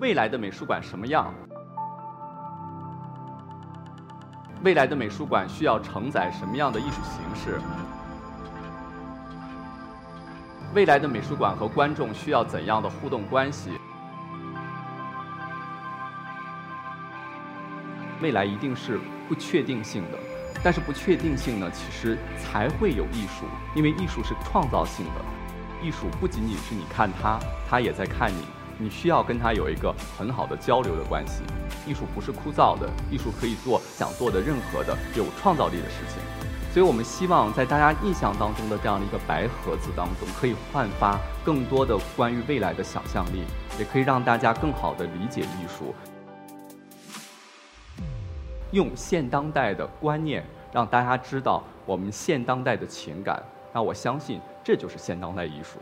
未来的美术馆什么样？未来的美术馆需要承载什么样的艺术形式？未来的美术馆和观众需要怎样的互动关系？未来一定是不确定性的，但是不确定性呢，其实才会有艺术，因为艺术是创造性的。艺术不仅仅是你看它，它也在看你。你需要跟他有一个很好的交流的关系。艺术不是枯燥的，艺术可以做想做的任何的有创造力的事情。所以我们希望在大家印象当中的这样的一个白盒子当中，可以焕发更多的关于未来的想象力，也可以让大家更好的理解艺术，用现当代的观念让大家知道我们现当代的情感。那我相信这就是现当代艺术。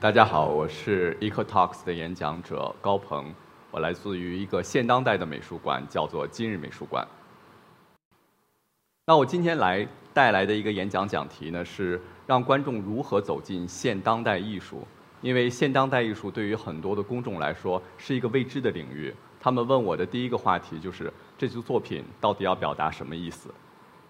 大家好，我是 Eco Talks 的演讲者高鹏，我来自于一个现当代的美术馆，叫做今日美术馆。那我今天来带来的一个演讲讲题呢，是让观众如何走进现当代艺术。因为现当代艺术对于很多的公众来说是一个未知的领域，他们问我的第一个话题就是这组作品到底要表达什么意思？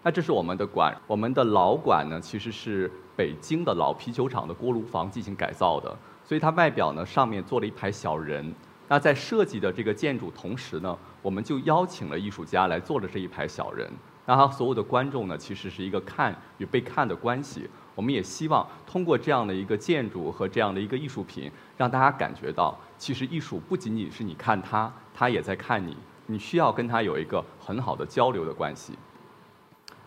那这是我们的馆，我们的老馆呢，其实是北京的老啤酒厂的锅炉房进行改造的，所以它外表呢上面做了一排小人。那在设计的这个建筑同时呢，我们就邀请了艺术家来做了这一排小人。那他所有的观众呢，其实是一个看与被看的关系。我们也希望通过这样的一个建筑和这样的一个艺术品，让大家感觉到，其实艺术不仅仅是你看它，它也在看你。你需要跟它有一个很好的交流的关系。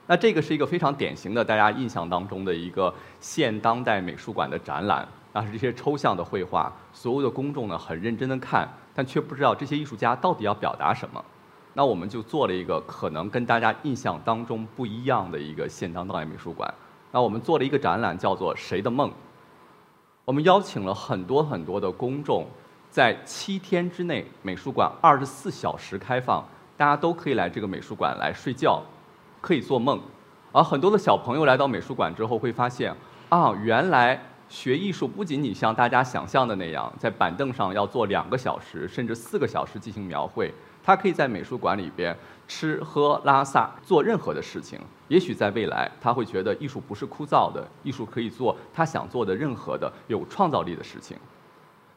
那这个是一个非常典型的大家印象当中的一个现当代美术馆的展览，那是这些抽象的绘画，所有的公众呢很认真的看，但却不知道这些艺术家到底要表达什么。那我们就做了一个可能跟大家印象当中不一样的一个现当代美术馆。那我们做了一个展览叫做《谁的梦》，我们邀请了很多很多的公众，在七天之内，美术馆二十四小时开放，大家都可以来这个美术馆来睡觉。可以做梦，而很多的小朋友来到美术馆之后会发现，啊，原来学艺术不仅仅像大家想象的那样，在板凳上要坐两个小时甚至四个小时进行描绘，他可以在美术馆里边吃喝拉撒做任何的事情。也许在未来，他会觉得艺术不是枯燥的，艺术可以做他想做的任何的有创造力的事情。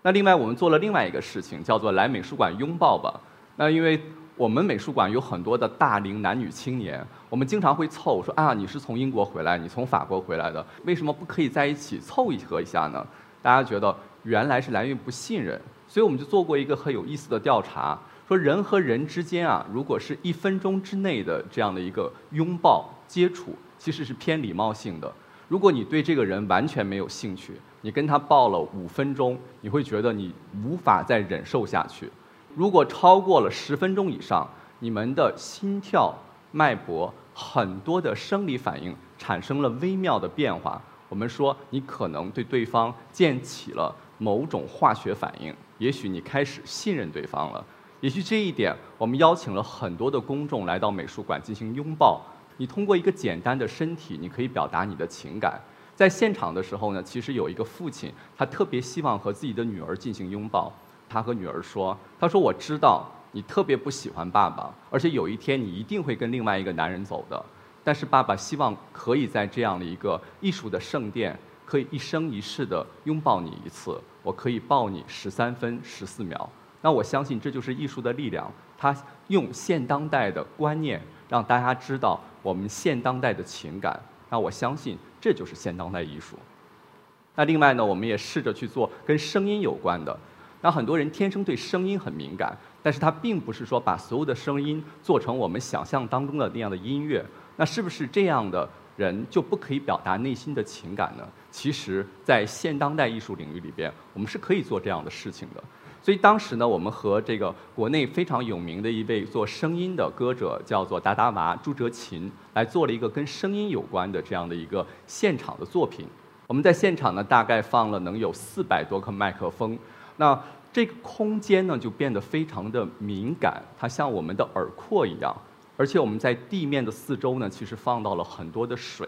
那另外，我们做了另外一个事情，叫做来美术馆拥抱吧。那因为。我们美术馆有很多的大龄男女青年，我们经常会凑说啊，你是从英国回来，你从法国回来的，为什么不可以在一起凑一合一下呢？大家觉得原来是来源于不信任，所以我们就做过一个很有意思的调查，说人和人之间啊，如果是一分钟之内的这样的一个拥抱接触，其实是偏礼貌性的。如果你对这个人完全没有兴趣，你跟他抱了五分钟，你会觉得你无法再忍受下去。如果超过了十分钟以上，你们的心跳、脉搏很多的生理反应产生了微妙的变化。我们说，你可能对对方建起了某种化学反应，也许你开始信任对方了。也许这一点，我们邀请了很多的公众来到美术馆进行拥抱。你通过一个简单的身体，你可以表达你的情感。在现场的时候呢，其实有一个父亲，他特别希望和自己的女儿进行拥抱。他和女儿说：“他说我知道你特别不喜欢爸爸，而且有一天你一定会跟另外一个男人走的。但是爸爸希望可以在这样的一个艺术的圣殿，可以一生一世的拥抱你一次。我可以抱你十三分十四秒。那我相信这就是艺术的力量。他用现当代的观念让大家知道我们现当代的情感。那我相信这就是现当代艺术。那另外呢，我们也试着去做跟声音有关的。”那很多人天生对声音很敏感，但是他并不是说把所有的声音做成我们想象当中的那样的音乐。那是不是这样的人就不可以表达内心的情感呢？其实，在现当代艺术领域里边，我们是可以做这样的事情的。所以当时呢，我们和这个国内非常有名的一位做声音的歌者，叫做达达娃朱哲琴，来做了一个跟声音有关的这样的一个现场的作品。我们在现场呢，大概放了能有四百多个麦克风，那这个空间呢就变得非常的敏感，它像我们的耳廓一样，而且我们在地面的四周呢，其实放到了很多的水，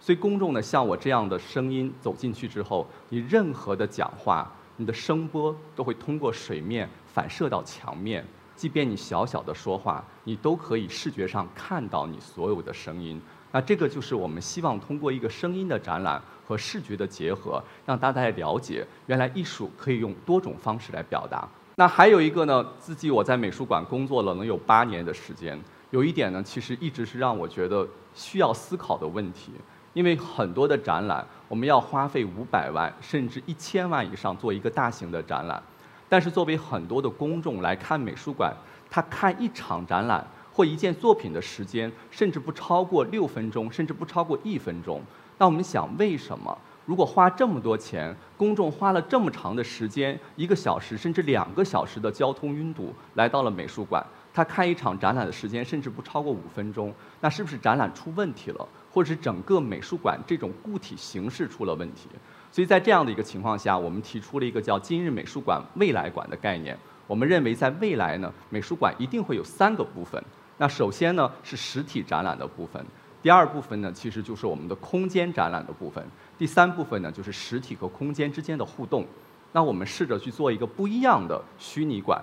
所以公众呢，像我这样的声音走进去之后，你任何的讲话。你的声波都会通过水面反射到墙面，即便你小小的说话，你都可以视觉上看到你所有的声音。那这个就是我们希望通过一个声音的展览和视觉的结合，让大家了解原来艺术可以用多种方式来表达。那还有一个呢，自己我在美术馆工作了能有八年的时间，有一点呢，其实一直是让我觉得需要思考的问题。因为很多的展览，我们要花费五百万甚至一千万以上做一个大型的展览，但是作为很多的公众来看美术馆，他看一场展览或一件作品的时间，甚至不超过六分钟，甚至不超过一分钟。那我们想，为什么？如果花这么多钱，公众花了这么长的时间，一个小时甚至两个小时的交通拥堵来到了美术馆，他看一场展览的时间甚至不超过五分钟，那是不是展览出问题了？或者是整个美术馆这种固体形式出了问题，所以在这样的一个情况下，我们提出了一个叫“今日美术馆未来馆”的概念。我们认为，在未来呢，美术馆一定会有三个部分。那首先呢是实体展览的部分，第二部分呢其实就是我们的空间展览的部分，第三部分呢就是实体和空间之间的互动。那我们试着去做一个不一样的虚拟馆。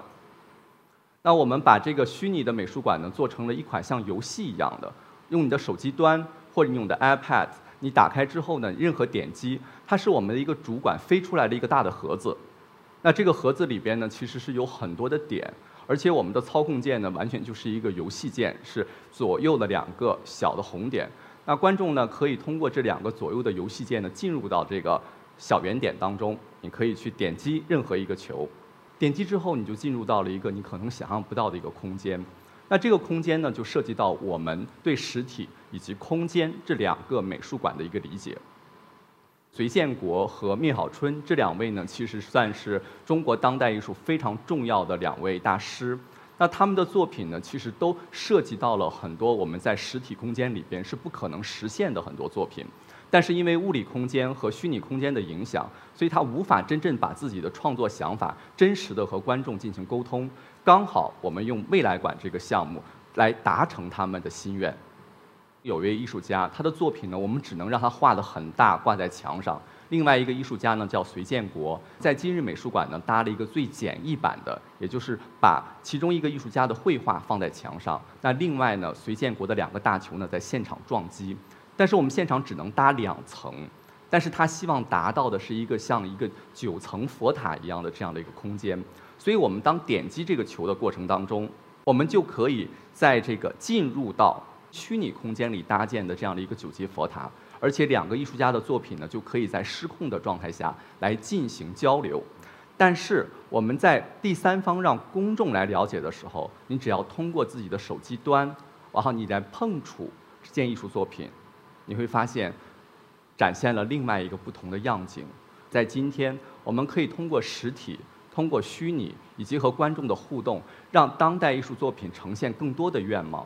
那我们把这个虚拟的美术馆呢做成了一款像游戏一样的，用你的手机端。或者你用的 iPad，你打开之后呢，任何点击，它是我们的一个主管飞出来的一个大的盒子。那这个盒子里边呢，其实是有很多的点，而且我们的操控键呢，完全就是一个游戏键，是左右的两个小的红点。那观众呢，可以通过这两个左右的游戏键呢，进入到这个小圆点当中。你可以去点击任何一个球，点击之后你就进入到了一个你可能想象不到的一个空间。那这个空间呢，就涉及到我们对实体以及空间这两个美术馆的一个理解。隋建国和聂小春这两位呢，其实算是中国当代艺术非常重要的两位大师。那他们的作品呢，其实都涉及到了很多我们在实体空间里边是不可能实现的很多作品。但是因为物理空间和虚拟空间的影响，所以他无法真正把自己的创作想法真实的和观众进行沟通。刚好我们用未来馆这个项目来达成他们的心愿。有位艺术家，他的作品呢，我们只能让他画的很大，挂在墙上。另外一个艺术家呢，叫隋建国，在今日美术馆呢搭了一个最简易版的，也就是把其中一个艺术家的绘画放在墙上。那另外呢，隋建国的两个大球呢在现场撞击，但是我们现场只能搭两层，但是他希望达到的是一个像一个九层佛塔一样的这样的一个空间。所以我们当点击这个球的过程当中，我们就可以在这个进入到虚拟空间里搭建的这样的一个九级佛塔，而且两个艺术家的作品呢，就可以在失控的状态下来进行交流。但是我们在第三方让公众来了解的时候，你只要通过自己的手机端，然后你来碰触这件艺术作品，你会发现展现了另外一个不同的样景。在今天，我们可以通过实体。通过虚拟以及和观众的互动，让当代艺术作品呈现更多的愿望。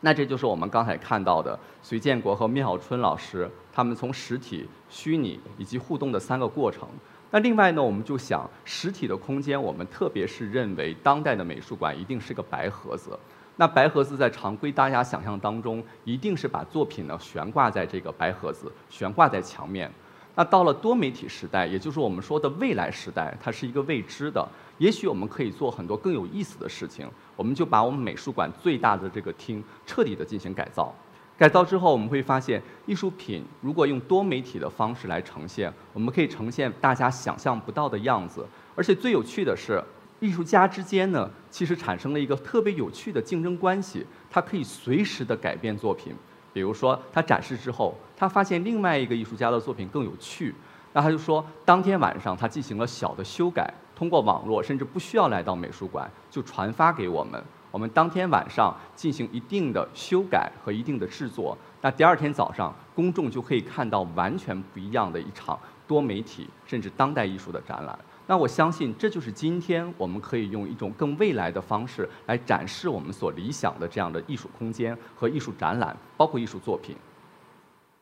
那这就是我们刚才看到的隋建国和聂小春老师他们从实体、虚拟以及互动的三个过程。那另外呢，我们就想实体的空间，我们特别是认为当代的美术馆一定是个白盒子。那白盒子在常规大家想象当中，一定是把作品呢悬挂在这个白盒子，悬挂在墙面。那到了多媒体时代，也就是我们说的未来时代，它是一个未知的。也许我们可以做很多更有意思的事情。我们就把我们美术馆最大的这个厅彻底的进行改造。改造之后，我们会发现，艺术品如果用多媒体的方式来呈现，我们可以呈现大家想象不到的样子。而且最有趣的是，艺术家之间呢，其实产生了一个特别有趣的竞争关系。它可以随时的改变作品。比如说，他展示之后，他发现另外一个艺术家的作品更有趣，那他就说，当天晚上他进行了小的修改，通过网络，甚至不需要来到美术馆，就传发给我们。我们当天晚上进行一定的修改和一定的制作，那第二天早上，公众就可以看到完全不一样的一场多媒体甚至当代艺术的展览。那我相信，这就是今天我们可以用一种更未来的方式来展示我们所理想的这样的艺术空间和艺术展览，包括艺术作品。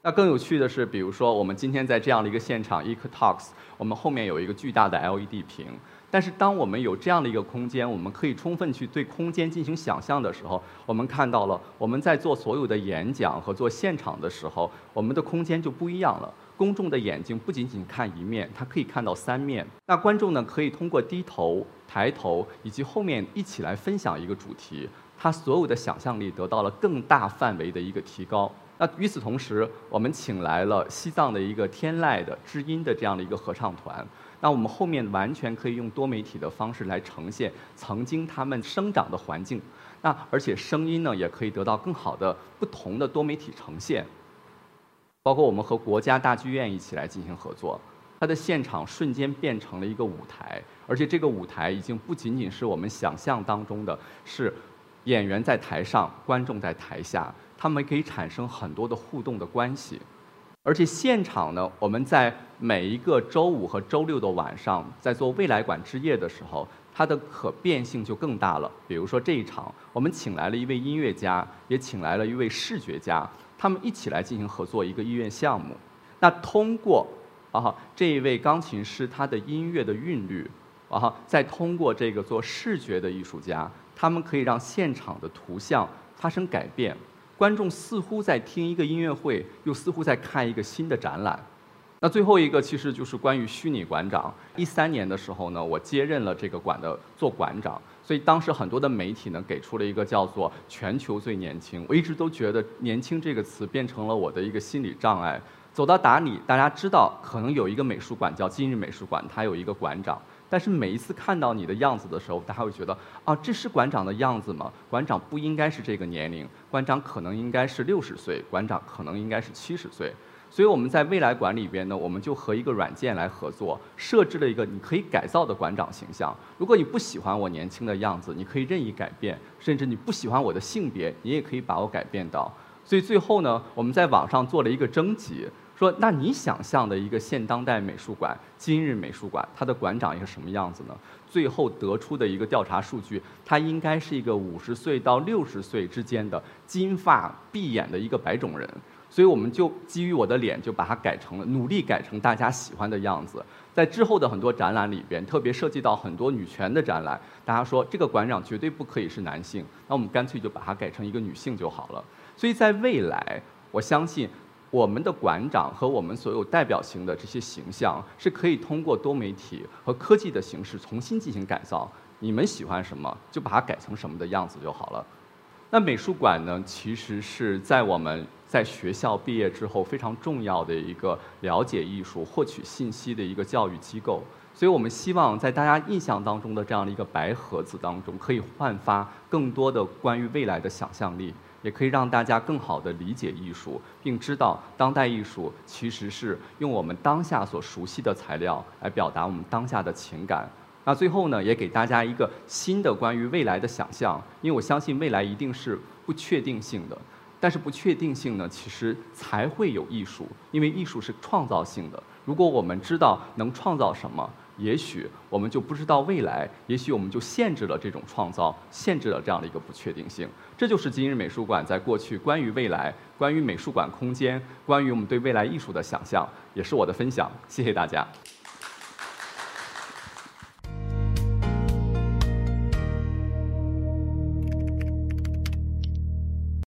那更有趣的是，比如说我们今天在这样的一个现场 e c o Talks，我们后面有一个巨大的 LED 屏。但是当我们有这样的一个空间，我们可以充分去对空间进行想象的时候，我们看到了我们在做所有的演讲和做现场的时候，我们的空间就不一样了。公众的眼睛不仅仅看一面，他可以看到三面。那观众呢，可以通过低头、抬头以及后面一起来分享一个主题，他所有的想象力得到了更大范围的一个提高。那与此同时，我们请来了西藏的一个天籁的知音的这样的一个合唱团。那我们后面完全可以用多媒体的方式来呈现曾经他们生长的环境。那而且声音呢，也可以得到更好的不同的多媒体呈现。包括我们和国家大剧院一起来进行合作，它的现场瞬间变成了一个舞台，而且这个舞台已经不仅仅是我们想象当中的是演员在台上，观众在台下。他们可以产生很多的互动的关系，而且现场呢，我们在每一个周五和周六的晚上，在做未来馆之夜的时候，它的可变性就更大了。比如说这一场，我们请来了一位音乐家，也请来了一位视觉家，他们一起来进行合作一个音乐项目。那通过啊这一位钢琴师他的音乐的韵律，啊再通过这个做视觉的艺术家，他们可以让现场的图像发生改变。观众似乎在听一个音乐会，又似乎在看一个新的展览。那最后一个其实就是关于虚拟馆长。一三年的时候呢，我接任了这个馆的做馆长，所以当时很多的媒体呢给出了一个叫做“全球最年轻”。我一直都觉得“年轻”这个词变成了我的一个心理障碍。走到达里，大家知道可能有一个美术馆叫今日美术馆，它有一个馆长。但是每一次看到你的样子的时候，大家会觉得啊，这是馆长的样子吗？馆长不应该是这个年龄，馆长可能应该是六十岁，馆长可能应该是七十岁。所以我们在未来馆里边呢，我们就和一个软件来合作，设置了一个你可以改造的馆长形象。如果你不喜欢我年轻的样子，你可以任意改变；甚至你不喜欢我的性别，你也可以把我改变到。所以最后呢，我们在网上做了一个征集。说，那你想象的一个现当代美术馆、今日美术馆，它的馆长一个什么样子呢？最后得出的一个调查数据，它应该是一个五十岁到六十岁之间的金发碧眼的一个白种人。所以我们就基于我的脸，就把它改成了努力改成大家喜欢的样子。在之后的很多展览里边，特别涉及到很多女权的展览，大家说这个馆长绝对不可以是男性，那我们干脆就把它改成一个女性就好了。所以在未来，我相信。我们的馆长和我们所有代表性的这些形象是可以通过多媒体和科技的形式重新进行改造。你们喜欢什么，就把它改成什么的样子就好了。那美术馆呢，其实是在我们在学校毕业之后非常重要的一个了解艺术、获取信息的一个教育机构。所以我们希望在大家印象当中的这样的一个白盒子当中，可以焕发更多的关于未来的想象力。也可以让大家更好地理解艺术，并知道当代艺术其实是用我们当下所熟悉的材料来表达我们当下的情感。那最后呢，也给大家一个新的关于未来的想象，因为我相信未来一定是不确定性的。但是不确定性呢，其实才会有艺术，因为艺术是创造性的。如果我们知道能创造什么，也许我们就不知道未来，也许我们就限制了这种创造，限制了这样的一个不确定性。这就是今日美术馆在过去关于未来、关于美术馆空间、关于我们对未来艺术的想象，也是我的分享。谢谢大家。